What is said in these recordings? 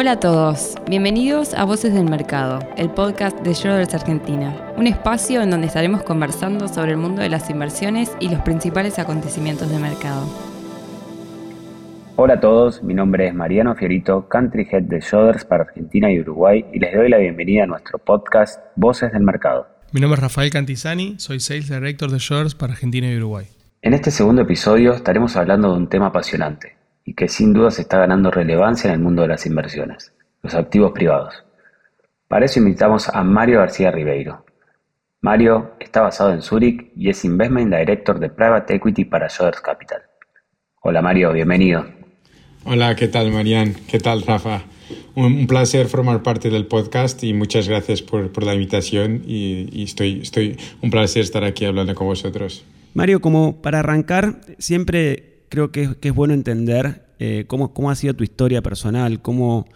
Hola a todos, bienvenidos a Voces del Mercado, el podcast de Schroders Argentina, un espacio en donde estaremos conversando sobre el mundo de las inversiones y los principales acontecimientos de mercado. Hola a todos, mi nombre es Mariano Fiorito, Country Head de Schroders para Argentina y Uruguay y les doy la bienvenida a nuestro podcast Voces del Mercado. Mi nombre es Rafael Cantizani, soy Sales Director de Schroders para Argentina y Uruguay. En este segundo episodio estaremos hablando de un tema apasionante, y que sin duda se está ganando relevancia en el mundo de las inversiones, los activos privados. Para eso invitamos a Mario García Ribeiro. Mario está basado en Zurich y es Investment Director de Private Equity para Schroders Capital. Hola Mario, bienvenido. Hola, ¿qué tal Marian? ¿Qué tal Rafa? Un, placer formar parte del podcast y muchas gracias por, la invitación y, estoy, estoy un placer estar aquí hablando con vosotros. Mario, como para arrancar, siempre creo que, es bueno entender eh, cómo, cómo, ha sido tu historia personal, cómo,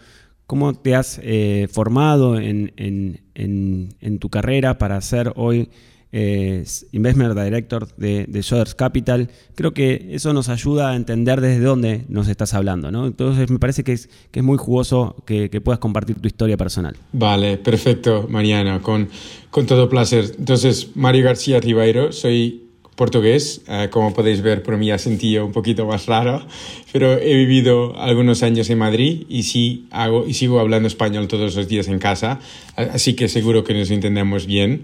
cómo te has eh, formado en, en, tu carrera para ser hoy eh, Investment Director de, de Capital. Creo que eso nos ayuda a entender desde dónde nos estás hablando. ¿no? Entonces me parece que es, que es muy jugoso que, puedas compartir tu historia personal. Vale, perfecto, Mariana, con, con todo placer. Entonces, Mario García Ribeiro, soy portugués. Eh, como podéis ver, por mí ha sentido un poquito más raro, pero he vivido algunos años en Madrid y sí hago y sigo hablando español todos los días en casa, así que seguro que nos entendemos bien.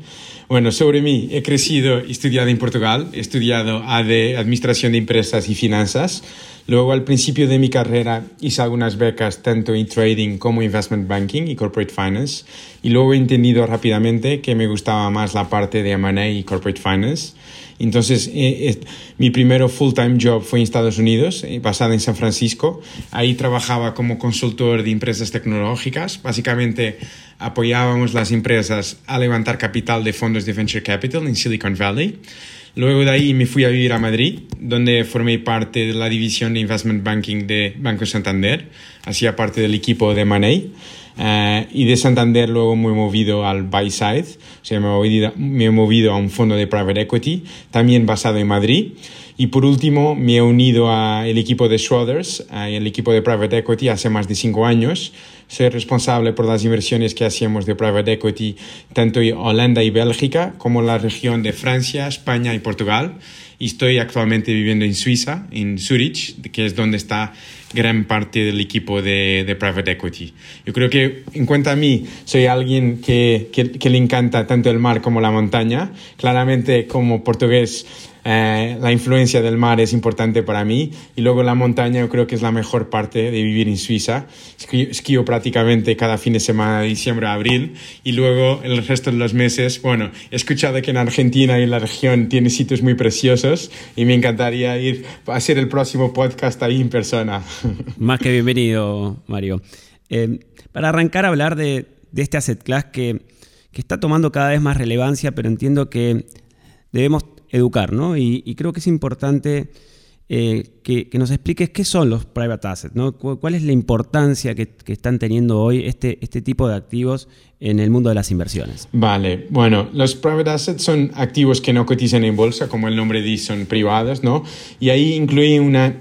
Bueno, sobre mí, he crecido y estudiado en Portugal, he estudiado AD, Administración de Empresas y Finanzas. Luego, al principio de mi carrera, hice algunas becas tanto en trading como investment banking y corporate finance. Y luego he entendido rápidamente que me gustaba más la parte de M&A y corporate finance. Entonces, eh, eh, mi primero full-time job fue en Estados Unidos, eh, basada en San Francisco. Ahí trabajaba como consultor de empresas tecnológicas. Básicamente, apoyábamos las empresas a levantar capital de fondos de venture capital en Silicon Valley. Luego de ahí me fui a vivir a Madrid, donde formé parte de la división de investment banking de Banco Santander. Hacía parte del equipo de Money. Eh, y de Santander luego me he movido al buy side, o sea, me he, movido, me he movido a un fondo de private equity, también basado en Madrid. Y por último, me he unido al equipo de Schroders, el equipo de private equity, hace más de cinco años. Soy responsable por las inversiones que hacíamos de private equity tanto en Holanda y Bélgica como en la región de Francia, España y Portugal. Y estoy actualmente viviendo en Suiza, en Zurich, que es donde está gran parte del equipo de, de, private equity. Yo creo que en cuanto a mí, soy alguien que, que, que, le encanta tanto el mar como la montaña. Claramente, como portugués, eh, la influencia del mar es importante para mí y luego la montaña yo creo que es la mejor parte de vivir en Suiza. Esquío, prácticamente cada fin de semana de diciembre a abril y luego el resto de los meses, bueno, he escuchado que en Argentina y en la región tiene sitios muy preciosos y me encantaría ir a hacer el próximo podcast ahí en persona. Más que bienvenido, Mario. Eh, para arrancar a hablar de, de este asset class que, que está tomando cada vez más relevancia, pero entiendo que debemos educar, ¿no? Y, creo que es importante eh, que, nos expliques qué son los private assets, ¿no? ¿Cuál es la importancia que, están teniendo hoy este, este tipo de activos en el mundo de las inversiones? Vale, bueno, los private assets son activos que no cotizan en bolsa, como el nombre dice, son privados, ¿no? Y ahí incluyen una,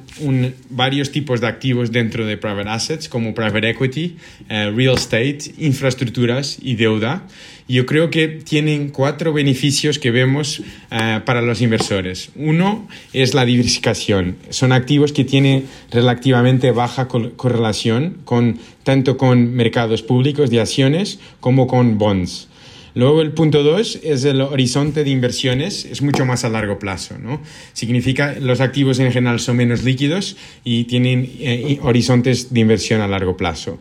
varios tipos de activos dentro de private assets, como private equity, eh, real estate, infraestructuras y deuda. Yo creo que tienen cuatro beneficios que vemos eh, para los inversores. Uno es la diversificación. Son activos que tienen relativamente baja correlación con, tanto con mercados públicos de acciones como con bonds. Luego el punto dos es el horizonte de inversiones, es mucho más a largo plazo, ¿no? Significa los activos en general son menos líquidos y tienen eh, horizontes de inversión a largo plazo.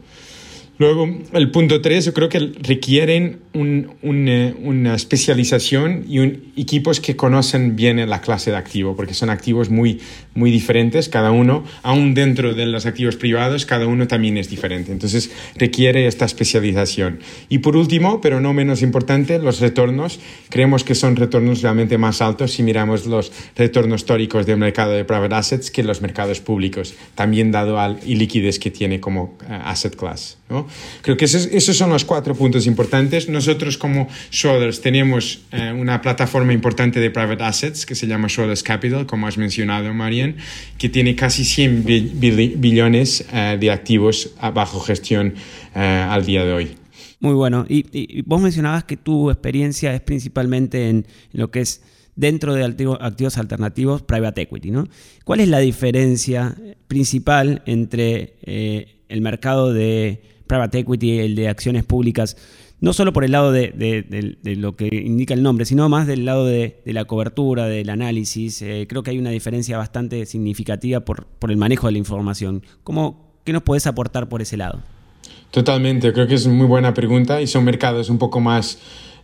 Luego, el punto tres, yo creo que requieren eh, una especialización y un, equipos que conocen bien la clase de activo, porque son activos muy, muy diferentes, cada uno, aún dentro de los activos privados, cada uno también es diferente. Entonces, requiere esta especialización. Y por último, pero no menos importante, los retornos. Creemos que son retornos realmente más altos si miramos los retornos históricos del mercado de private assets que los mercados públicos, también dado al liquidez que tiene como eh, asset class. Creo que esos, esos son los cuatro puntos importantes. Nosotros como Schroders tenemos eh, una plataforma importante de private assets que se llama Schroders Capital, como has mencionado, Marian, que tiene casi 100 billones eh, de activos bajo gestión eh, al día de hoy. Muy bueno. Y, vos mencionabas que tu experiencia es principalmente en, lo que es dentro de activos alternativos, private equity, ¿no? ¿Cuál es la diferencia principal entre eh, el mercado de private equity el de acciones públicas? No solo por el lado de, lo que indica el nombre, sino más del lado de, la cobertura, del análisis. Eh, creo que hay una diferencia bastante significativa por, por el manejo de la información. ¿Cómo, ¿Qué nos podés aportar por ese lado? Totalmente, creo que es muy buena pregunta y son mercados un poco más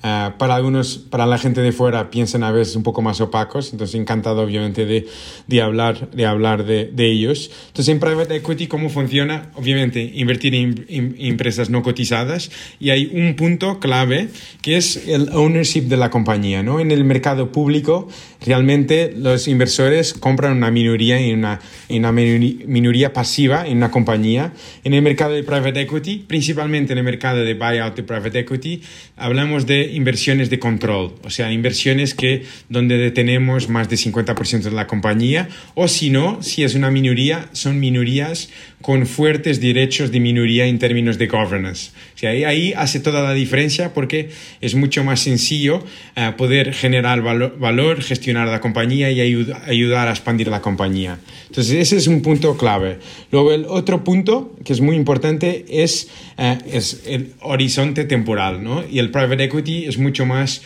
Ah, para algunos, para la gente de fuera, piensan a veces un poco más opacos, entonces encantado obviamente de, de hablar, de, hablar de, de, ellos. Entonces en private equity, ¿cómo funciona? Obviamente invertir en, empresas no cotizadas y hay un punto clave que es el ownership de la compañía. ¿no? En el mercado público, realmente los inversores compran una minoría en una minoría pasiva en una compañía. En el mercado de private equity, principalmente en el mercado de buyout de private equity, hablamos de inversiones de control, o sea, inversiones que donde detenemos más de 50% de la compañía, o si no, si es una minoría, son minorías con fuertes derechos de minoría en términos de governance. O sea, ahí, hace toda la diferencia porque es mucho más sencillo eh, poder generar valor, gestionar la compañía y ayudar a expandir la compañía. Entonces, ese es un punto clave. Luego, el otro punto que es muy importante es, eh, es el horizonte temporal, ¿no? Y el private equity es mucho más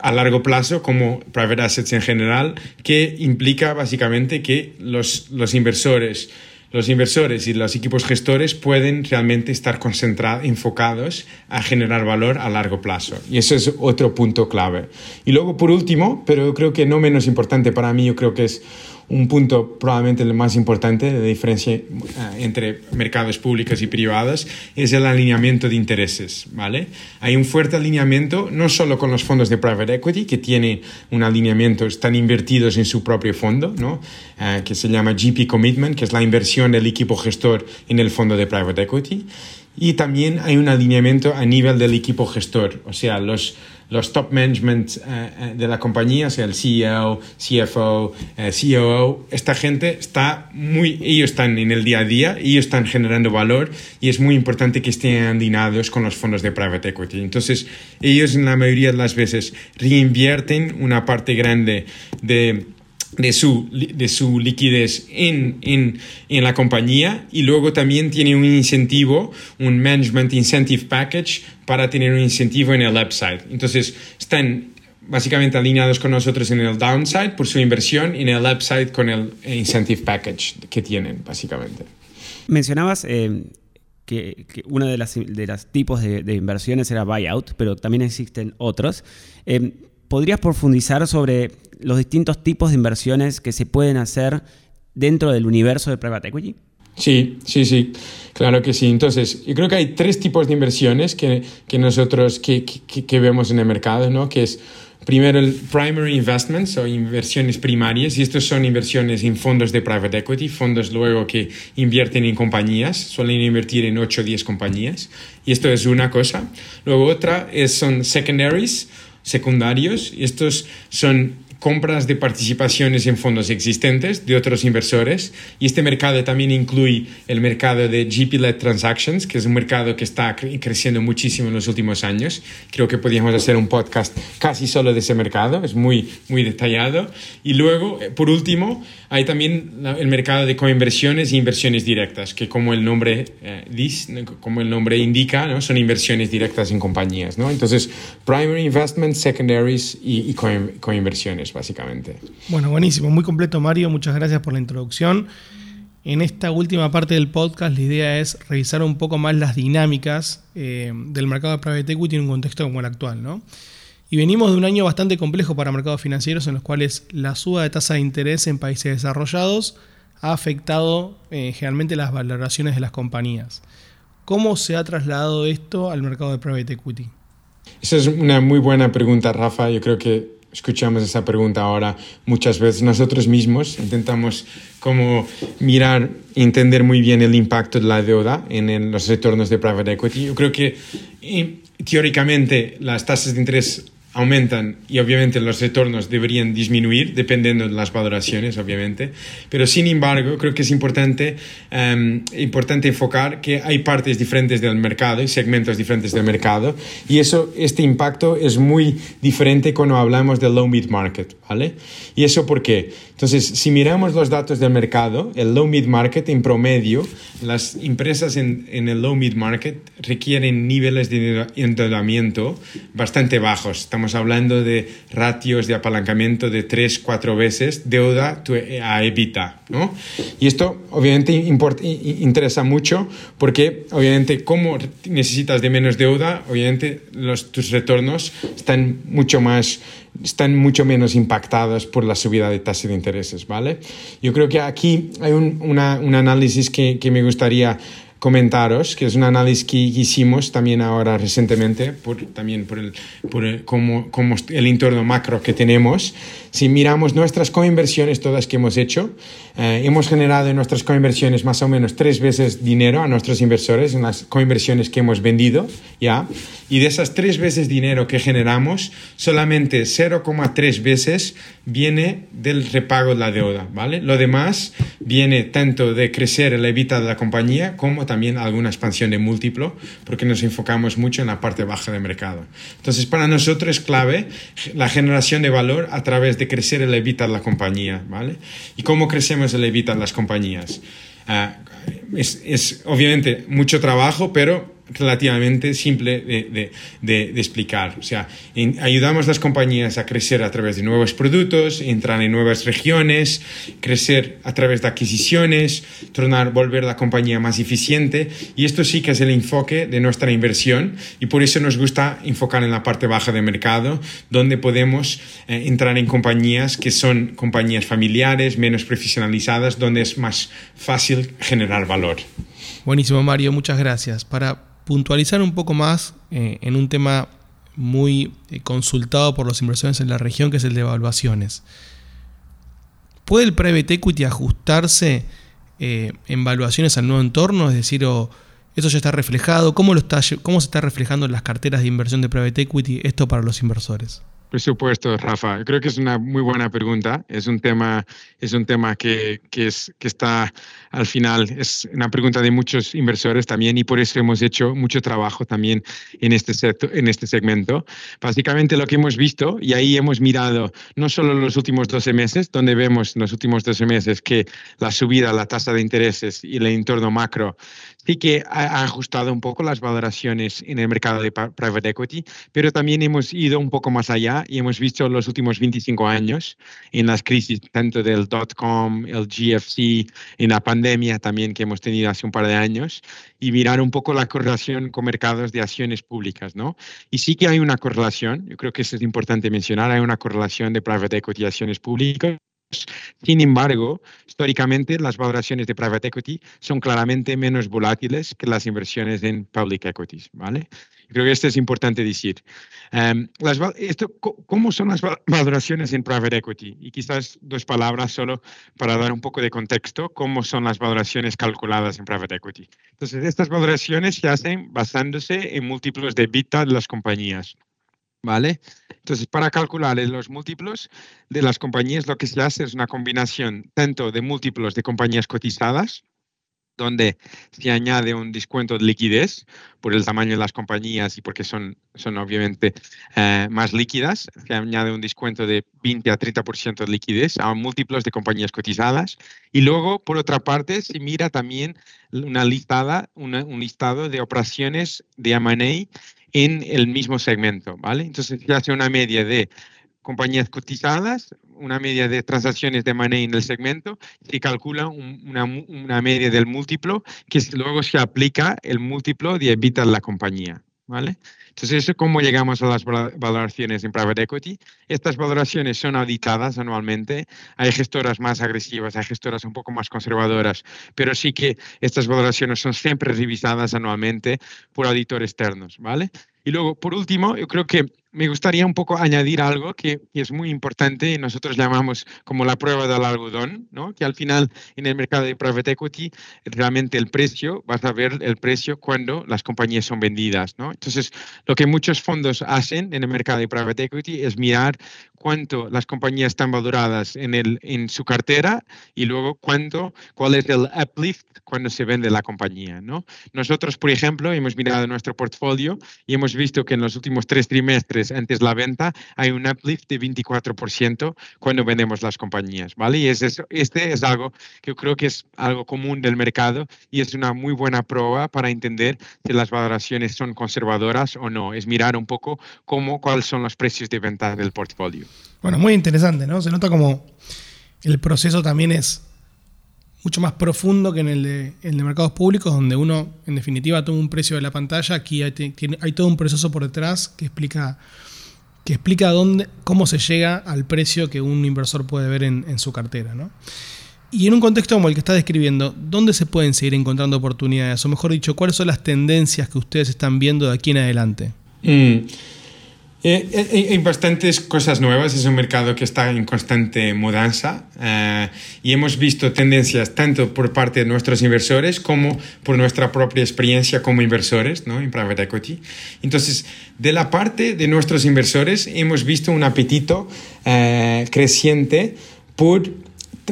a largo plazo como private assets en general, que implica básicamente que los, los inversores los inversores y los equipos gestores pueden realmente estar concentrados, enfocados a generar valor a largo plazo. Y eso es otro punto clave. Y luego, por último, pero creo que no menos importante para mí, yo creo que es un punto probablemente el más importante de diferencia eh, entre mercados públicos y privados es el alineamiento de intereses, ¿vale? Hay un fuerte alineamiento no solo con los fondos de private equity que tienen un alineamiento, están invertidos en su propio fondo, ¿no? Eh, que se llama GP Commitment, que es la inversión del equipo gestor en el fondo de private equity, y también hay un alineamiento a nivel del equipo gestor, o sea, los los top management eh, eh, de la compañía, sea, el CEO, CFO, eh, COO, esta gente está muy, ellos están en el día a día, ellos están generando valor y es muy importante que estén andinados con los fondos de private equity. Entonces, ellos en la mayoría de las veces reinvierten una parte grande de de su, de su liquidez en, en, en, la compañía y luego también tiene un incentivo, un Management Incentive Package para tener un incentivo en el upside. Entonces, están básicamente alineados con nosotros en el downside por su inversión y en el upside con el Incentive Package que tienen, básicamente. Mencionabas... Eh, que, uno de los de las tipos de, de, inversiones era buyout, pero también existen otros. Eh, ¿Podrías profundizar sobre los distintos tipos de inversiones que se pueden hacer dentro del universo de private equity? Sí, sí, sí, claro que sí. Entonces, yo creo que hay tres tipos de inversiones que, que nosotros que, que, vemos en el mercado, ¿no? Que es primero el primary investments o inversiones primarias, y estos son inversiones en fondos de private equity, fondos luego que invierten en compañías, suelen invertir en 8 o 10 compañías, y esto es una cosa. Luego otra es, son secondaries, secundarios, y estos son compras de participaciones en fondos existentes de otros inversores y este mercado también incluye el mercado de GP-led transactions, que es un mercado que está creciendo muchísimo en los últimos años. Creo que podríamos hacer un podcast casi solo de ese mercado, es muy, muy detallado. Y luego, eh, por último, hay también el mercado de coinversiones e inversiones directas, que como el nombre eh, como el nombre indica, ¿no? son inversiones directas en compañías. ¿no? Entonces, primary investments, secondaries y, y coinversiones básicamente. Bueno, buenísimo, muy completo Mario, muchas gracias por la introducción. En esta última parte del podcast la idea es revisar un poco más las dinámicas eh, del mercado de private equity en un contexto como el actual, ¿no? Y venimos de un año bastante complejo para mercados financieros en los cuales la suba de tasa de interés en países desarrollados ha afectado eh, generalmente las valoraciones de las compañías. ¿Cómo se ha trasladado esto al mercado de private equity? Esa es una muy buena pregunta, Rafa. Yo creo que escuchamos esa pregunta ahora muchas veces nosotros mismos, intentamos como mirar entender muy bien el impacto de la deuda en, los retornos de private equity. Yo creo que teóricamente las tasas de interés aumentan y obviamente los retornos deberían disminuir dependiendo de las valoraciones, obviamente. Pero sin embargo, creo que es importante, em, importante enfocar que hay partes diferentes del mercado y segmentos diferentes del mercado y eso, este impacto es muy diferente cuando hablamos del low mid market, ¿vale? ¿Y eso por qué? Entonces, si miramos los datos del mercado, el low mid market en promedio, las empresas en, en el low mid market requieren niveles de endeudamiento bastante bajos. Estamos hablando de ratios de apalancamiento de 3, 4 veces deuda a EBITDA. ¿no? Y esto obviamente interesa mucho porque obviamente como necesitas de menos deuda, obviamente los, tus retornos están mucho más están mucho menos impactados por la subida de tasa de intereses, ¿vale? Yo creo que aquí hay un, un análisis que, que me gustaría comentaros, que es un análisis que hicimos también ahora recientemente, por, también por, el, por el, como, como el entorno macro que tenemos. Si miramos nuestras coinversiones todas que hemos hecho, eh, hemos generado en nuestras coinversiones más o menos tres veces dinero a nuestros inversores en las coinversiones que hemos vendido, ¿ya? Y de esas tres veces dinero que generamos, solamente 0,3 veces viene del repago de la deuda, ¿vale? Lo demás viene tanto de crecer el EBITDA de la compañía como también alguna expansión de múltiplo, porque nos enfocamos mucho en la parte baja del mercado. Entonces, para nosotros es clave la generación de valor a través de crecer el EBITDA de la compañía, ¿vale? ¿Y cómo crecemos el EBITDA de las compañías? Ah, es, es obviamente mucho trabajo, pero relativamente simple de, de, de, explicar. O sea, ayudamos a las compañías a crecer a través de nuevos productos, entrar en nuevas regiones, crecer a través de adquisiciones, tornar, volver la compañía más eficiente. Y esto sí que es el enfoque de nuestra inversión y por eso nos gusta enfocar en la parte baja de mercado, donde podemos eh, entrar en compañías que son compañías familiares, menos profesionalizadas, donde es más fácil generar valor. Buenísimo, Mario, muchas gracias. Para puntualizar un poco más eh, en un tema muy eh, consultado por los inversores en la región, que es el de evaluaciones. ¿Puede el private equity ajustarse eh, en evaluaciones al nuevo entorno? Es decir, o eso ya está reflejado. ¿Cómo, lo está, ¿Cómo se está reflejando en las carteras de inversión de private equity esto para los inversores? Por supuesto, Rafa. Creo que es una muy buena pregunta. Es un tema, es un tema que, que, es, que está al final, es una pregunta de muchos inversores también y por eso hemos hecho mucho trabajo también en este, en este segmento. Básicamente lo que hemos visto, y ahí hemos mirado no solo los últimos 12 meses, donde vemos en los últimos 12 meses que la subida, la tasa de intereses y el entorno macro sí que ha ajustado un poco las valoraciones en el mercado de private equity, pero también hemos ido un poco más allá y hemos visto los últimos 25 años en las crisis, tanto del dot-com, el GFC, en la pandemia también que hemos tenido hace un par de años, y mirar un poco la correlación con mercados de acciones públicas, ¿no? Y sí que hay una correlación, yo creo que eso es importante mencionar, hay una correlación de private equity y acciones públicas sin embargo, históricamente las valoraciones de private equity son claramente menos volátiles que las inversiones en public equities, ¿vale? Creo que esto es importante decir. Em, las, esto, ¿Cómo son las valoraciones en private equity? Y quizás dos palabras solo para dar un poco de contexto, cómo son las valoraciones calculadas en private equity. Entonces, estas valoraciones se hacen basándose en múltiplos de beta de las compañías. ¿Vale? Entonces, para calcular los múltiplos de las compañías, lo que se hace es una combinación tanto de múltiplos de compañías cotizadas, donde se añade un descuento de liquidez por el tamaño de las compañías y porque son, son obviamente eh, más líquidas, se añade un descuento de 20 a 30% de liquidez a múltiplos de compañías cotizadas. Y luego, por otra parte, se mira también una listada, un listado de operaciones de M&A en el mismo segmento, ¿vale? Entonces se hace una media de compañías cotizadas, una media de transacciones de money en el segmento, se calcula una, una, media del múltiplo que luego se aplica el múltiplo de EBITDA de la compañía, ¿vale? Entonces, eso es cómo llegamos a las valoraciones en private equity. Estas valoraciones son auditadas anualmente. Hay gestoras más agresivas, hay gestoras un poco más conservadoras, pero sí que estas valoraciones son siempre revisadas anualmente por auditores externos, ¿vale? Y luego, por último, yo creo que me gustaría un poco añadir algo que, es muy importante y nosotros llamamos como la prueba del algodón, ¿no? que al final en el mercado de private equity realmente el precio, vas a ver el precio cuando las compañías son vendidas. ¿no? Entonces, lo que muchos fondos hacen en el mercado de private equity es mirar cuánto las compañías están valoradas en, el, en su cartera y luego cuánto, cuál es el uplift cuando se vende la compañía. ¿no? Nosotros, por ejemplo, hemos mirado nuestro portfolio y hemos visto que en los últimos tres trimestres antes la venta hay un uplift de 24% cuando vendemos las compañías. ¿vale? Y es eso, este es algo que yo creo que es algo común del mercado y es una muy buena prueba para entender si las valoraciones son conservadoras o no. Es mirar un poco cómo, cuáles son los precios de venta del portfolio. Bueno, muy interesante, ¿no? Se nota como el proceso también es mucho más profundo que en el de, mercados públicos, donde uno, en definitiva, toma un precio de la pantalla. Aquí hay, todo un proceso por detrás que explica, que explica dónde, cómo se llega al precio que un inversor puede ver en, su cartera. ¿no? Y en un contexto como el que está describiendo, ¿dónde se pueden seguir encontrando oportunidades? O mejor dicho, ¿cuáles son las tendencias que ustedes están viendo de aquí en adelante? Mm. Eh, eh, hay bastantes cosas nuevas, es un mercado que está en constante mudanza eh, y hemos visto tendencias tanto por parte de nuestros inversores como por nuestra propia experiencia como inversores ¿no? en private equity. Entonces, de la parte de nuestros inversores hemos visto un apetito creciente por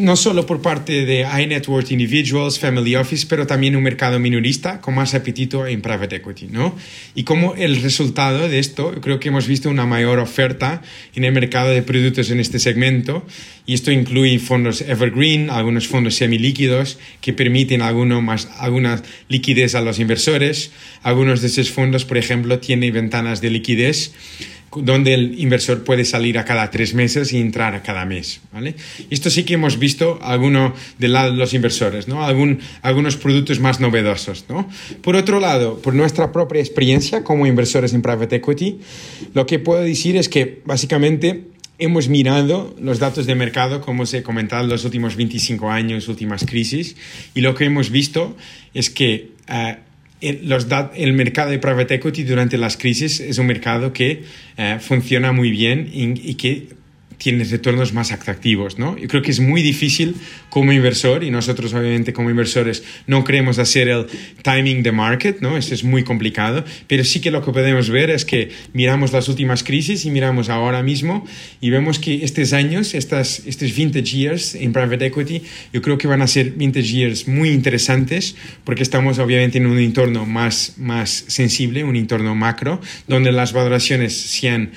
no solo por parte de high net worth individuals, family office, pero también un mercado minorista con más apetito en private equity, ¿no? Y como el resultado de esto, creo que hemos visto una mayor oferta en el mercado de productos en este segmento, y esto incluye fondos evergreen, algunos fondos semilíquidos que permiten alguno más, alguna liquidez a los inversores. Algunos de esos fondos, por ejemplo, tienen ventanas de liquidez donde el inversor puede salir a cada tres meses y entrar a cada mes. ¿vale? Esto sí que hemos visto alguno de los inversores, ¿no? Algún, algunos productos más novedosos. ¿no? Por otro lado, por nuestra propia experiencia como inversores en private equity, lo que puedo decir es que básicamente hemos mirado los datos de mercado, como se he comentado, en los últimos 25 años, últimas crisis, y lo que hemos visto es que eh, el, los el mercado de private equity durante las crisis es un mercado que eh, funciona muy bien y, y que tienes retornos más atractivos, ¿no? Yo creo que es muy difícil como inversor y nosotros obviamente como inversores no queremos hacer el timing de market, ¿no? Esto es muy complicado, pero sí que lo que podemos ver es que miramos las últimas crisis y miramos ahora mismo y vemos que estos años, estas, estos vintage years en private equity, yo creo que van a ser vintage years muy interesantes porque estamos obviamente en un entorno más, más sensible, un entorno macro, donde las valoraciones sean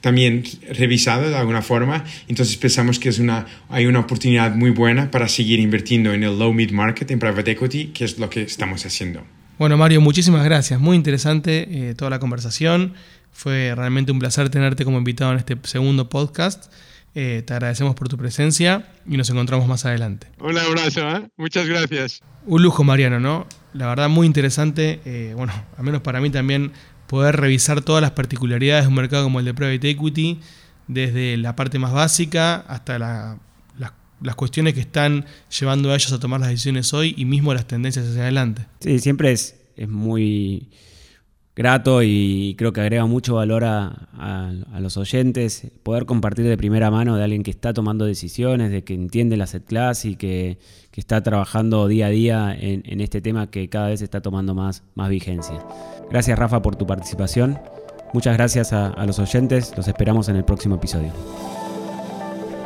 también revisado de alguna forma. Entonces pensamos que es una, hay una oportunidad muy buena para seguir invirtiendo en el low mid market, en private equity, que es lo que estamos haciendo. Bueno, Mario, muchísimas gracias. Muy interesante eh, toda la conversación. Fue realmente un placer tenerte como invitado en este segundo podcast. Eh, te agradecemos por tu presencia y nos encontramos más adelante. Un abrazo, ¿eh? muchas gracias. Un lujo, Mariano, ¿no? La verdad, muy interesante. bueno, al menos para mí también poder revisar todas las particularidades de un mercado como el de private equity, desde la parte más básica hasta las cuestiones que están llevando a ellos a tomar las decisiones hoy y mismo las tendencias hacia adelante. Sí, siempre es, es muy grato y creo que agrega mucho valor a, los oyentes poder compartir de primera mano de alguien que está tomando decisiones, de que entiende la set class y que, está trabajando día a día en, este tema que cada vez está tomando más, más vigencia. Gracias Rafa por tu participación. Muchas gracias a, los oyentes. Los esperamos en el próximo episodio.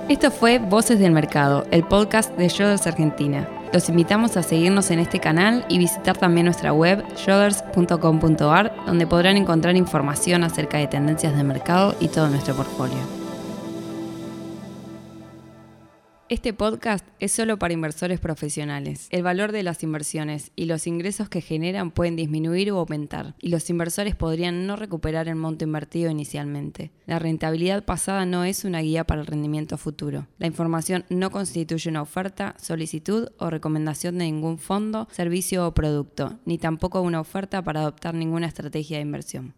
Esto fue Voces del Mercado, el podcast de Shoulders Argentina. Los invitamos a seguirnos en este canal y visitar también nuestra web shoulders.com.ar, donde podrán encontrar información acerca de tendencias de mercado y todo nuestro portfolio. Este podcast es solo para inversores profesionales. El valor de las inversiones y los ingresos que generan pueden disminuir o aumentar, y los inversores podrían no recuperar el monto invertido inicialmente. La rentabilidad pasada no es una guía para el rendimiento futuro. La información no constituye una oferta, solicitud o recomendación de ningún fondo, servicio o producto, ni tampoco una oferta para adoptar ninguna estrategia de inversión.